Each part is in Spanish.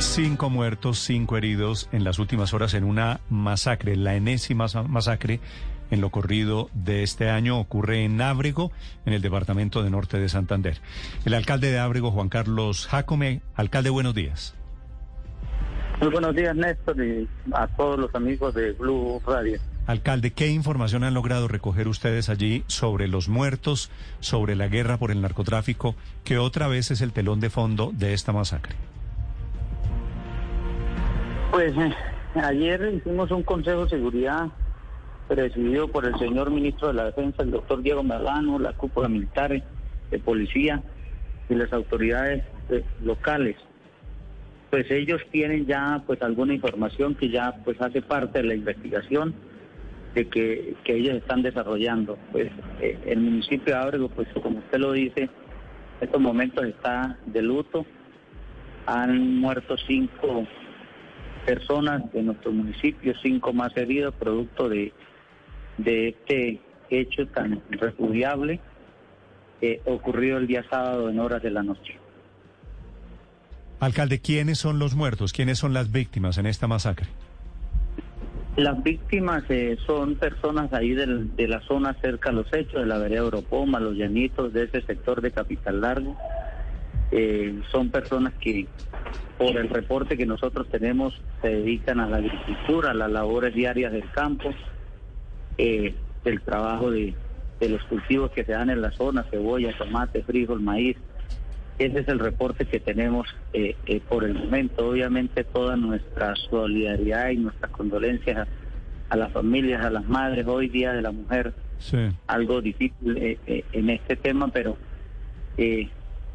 Cinco muertos, cinco heridos en las últimas horas en una masacre, la enésima masacre en lo corrido de este año ocurre en Ábrego, en el departamento de Norte de Santander. El alcalde de Ábrego, Juan Carlos Jacome. Alcalde, buenos días. Muy buenos días, Néstor, y a todos los amigos de Blue Radio. Alcalde, ¿qué información han logrado recoger ustedes allí sobre los muertos, sobre la guerra por el narcotráfico, que otra vez es el telón de fondo de esta masacre? Pues eh, ayer hicimos un consejo de seguridad presidido por el señor ministro de la Defensa, el doctor Diego Melano, la cúpula militar de policía y las autoridades eh, locales. Pues ellos tienen ya pues alguna información que ya pues hace parte de la investigación de que, que ellos están desarrollando. Pues eh, el municipio de Ábrego, pues como usted lo dice, en estos momentos está de luto. Han muerto cinco personas de nuestro municipio, cinco más heridos, producto de, de este hecho tan repudiable que ocurrió el día sábado en horas de la noche. Alcalde, ¿quiénes son los muertos? ¿Quiénes son las víctimas en esta masacre? Las víctimas eh, son personas ahí del, de la zona cerca a los hechos, de la vereda Europoma, los llanitos, de ese sector de Capital Largo. Eh, son personas que, por el reporte que nosotros tenemos, se dedican a la agricultura, a las labores diarias del campo, eh, del trabajo de, de los cultivos que se dan en la zona, cebolla, tomate, frijol, maíz. Ese es el reporte que tenemos eh, eh, por el momento. Obviamente toda nuestra solidaridad y nuestras condolencias a, a las familias, a las madres, hoy Día de la Mujer, Sí. algo difícil eh, eh, en este tema, pero eh,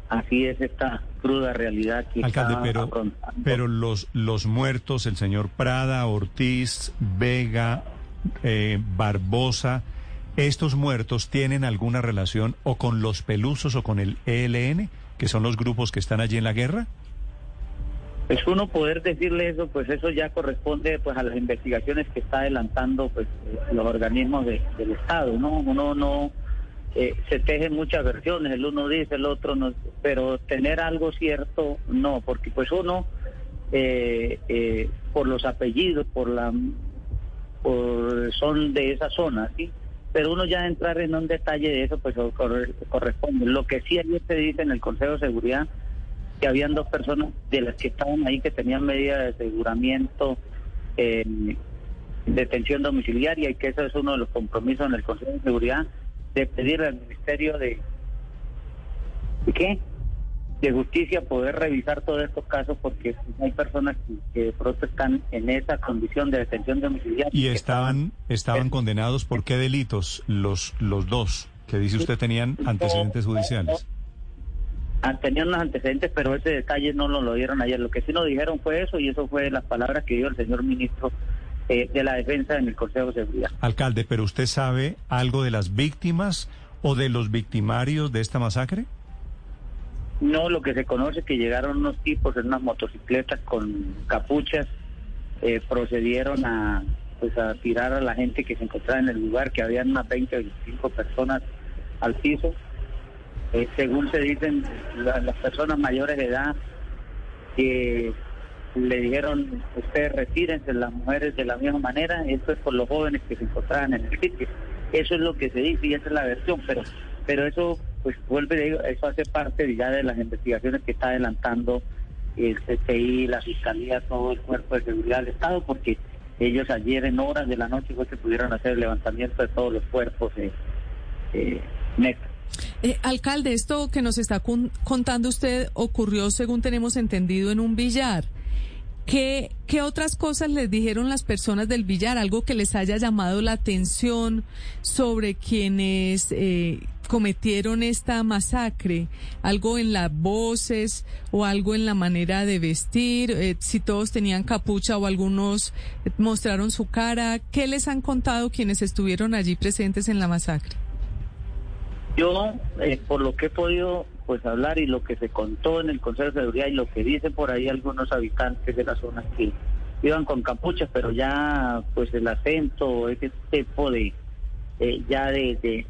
así es esta cruda realidad que Alcalde, está pero, afrontando. pero los, los muertos, el señor Prada, Ortiz, Vega, eh, Barbosa, ¿estos muertos tienen alguna relación o con los pelusos o con el ELN, que son los grupos que están allí en la guerra? Es uno poder decirle eso, pues eso ya corresponde pues a las investigaciones que está adelantando pues los organismos de- del Estado, ¿no? Uno no eh, se tejen muchas versiones, el uno dice, el otro no, pero tener algo cierto no, porque pues uno eh, eh, por los apellidos, por la por, son de esa zona, ¿sí? Pero uno ya entrar en un detalle de eso, pues corre- corresponde. Lo que sí ayer se dice en el Consejo de Seguridad que habían dos personas de las que estaban ahí que tenían medida de aseguramiento en detención domiciliaria y que eso es uno de los compromisos en el Consejo de Seguridad de pedir al Ministerio de ¿de qué? de Justicia poder revisar todos estos casos porque hay personas que, que de pronto están en esa condición de detención domiciliaria Y estaban, estaban condenados por qué delitos los, los dos, que dice usted tenían antecedentes judiciales. Ah, tenían unos antecedentes, pero ese detalle no nos lo dieron ayer. Lo que sí nos dijeron fue eso y eso fue las palabras que dio el señor ministro eh, de la Defensa en el Consejo de Seguridad. Alcalde, ¿pero usted sabe algo de las víctimas o de los victimarios de esta masacre? No, lo que se conoce es que llegaron unos tipos en unas motocicletas con capuchas, eh, procedieron a pues a tirar a la gente que se encontraba en el lugar, que habían unas 20 o 25 personas al piso. Eh, según se dicen la- las personas mayores de edad que le dijeron ustedes retírense las mujeres de la misma manera esto es por los jóvenes que se encontraban en el sitio eso es lo que se dice y esa es la versión pero pero eso pues vuelve eso hace parte ya de las investigaciones que está adelantando el CTI la fiscalía todo el cuerpo de seguridad del estado porque ellos ayer en horas de la noche fue que pudieron hacer el levantamiento de todos los cuerpos eh, eh, alcalde, esto que nos está con- contando usted ocurrió, según tenemos entendido, en un billar. ¿Qué, ¿Qué otras cosas les dijeron las personas del billar? Algo que les haya llamado la atención sobre quienes eh, cometieron esta masacre? ¿Algo en las voces o algo en la manera de vestir? Eh, si todos tenían capucha o algunos mostraron su cara. ¿Qué les han contado quienes estuvieron allí presentes en la masacre? Yo, eh, por lo que he podido pues hablar y lo que se contó en el Consejo de Seguridad y lo que dicen por ahí algunos habitantes de la zona que iban con capuchas, pero ya pues el acento, ese tipo de eh, ya de, de,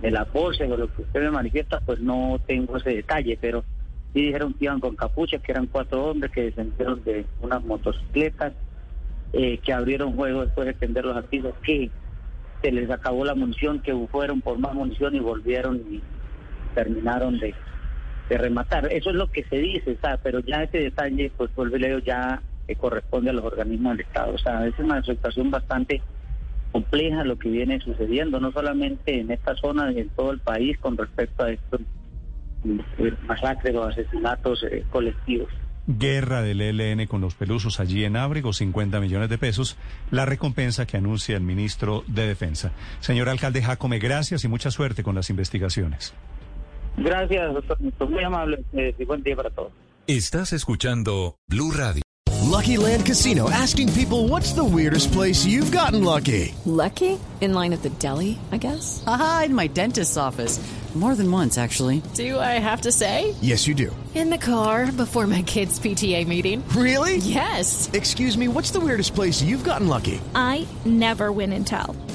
de, la voces o lo que usted me manifiesta, pues no tengo ese detalle, pero sí dijeron que iban con capuchas, que eran cuatro hombres que descendieron de unas motocicletas, eh, que abrieron juego después de tender los pisos, que se les acabó la munición, que fueron por más munición y volvieron y terminaron de, rematar. Eso es lo que se dice, pero ya ese detalle, pues vuelve leo ya eh, corresponde a los organismos del Estado. O sea, es una situación bastante compleja lo que viene sucediendo, no solamente en esta zona, en todo el país con respecto a estos eh, masacres o asesinatos eh, colectivos. Guerra del ELN con los pelusos allí en Ábrego, 50 millones de pesos, la recompensa que anuncia el ministro de Defensa. Señor alcalde Jacome, gracias y mucha suerte con las investigaciones. Gracias, doctor. Muy amable. Eh, buen día para todos. Estás escuchando Blue Radio. Lucky Land Casino asking people what's the weirdest place you've gotten lucky. Lucky? In line at the deli, I guess. Aha, in my dentist's office. More than once, actually. Do I have to say? Yes, you do. In the car before my kids' PTA meeting. Really? Yes. Excuse me, what's the weirdest place you've gotten lucky? I never win and tell.